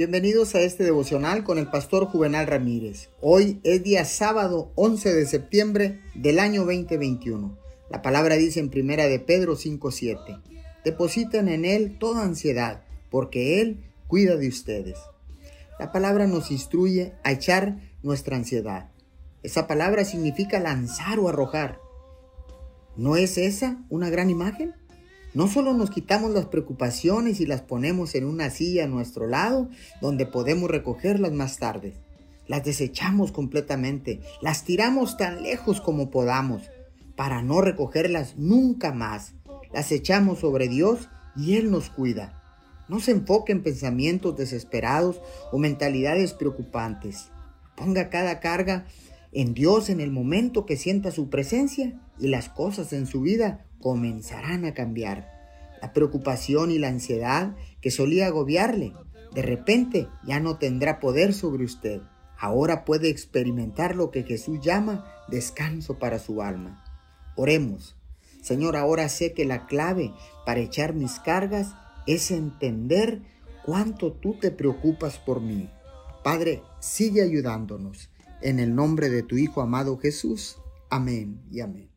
Bienvenidos a este devocional con el pastor Juvenal Ramírez. Hoy es día sábado 11 de septiembre del año 2021. La palabra dice en primera de Pedro 5:7. Depositen en él toda ansiedad, porque él cuida de ustedes. La palabra nos instruye a echar nuestra ansiedad. Esa palabra significa lanzar o arrojar. ¿No es esa una gran imagen? No solo nos quitamos las preocupaciones y las ponemos en una silla a nuestro lado donde podemos recogerlas más tarde. Las desechamos completamente, las tiramos tan lejos como podamos para no recogerlas nunca más. Las echamos sobre Dios y Él nos cuida. No se enfoque en pensamientos desesperados o mentalidades preocupantes. Ponga cada carga en Dios en el momento que sienta su presencia y las cosas en su vida comenzarán a cambiar. La preocupación y la ansiedad que solía agobiarle, de repente ya no tendrá poder sobre usted. Ahora puede experimentar lo que Jesús llama descanso para su alma. Oremos. Señor, ahora sé que la clave para echar mis cargas es entender cuánto tú te preocupas por mí. Padre, sigue ayudándonos. En el nombre de tu Hijo amado Jesús. Amén y amén.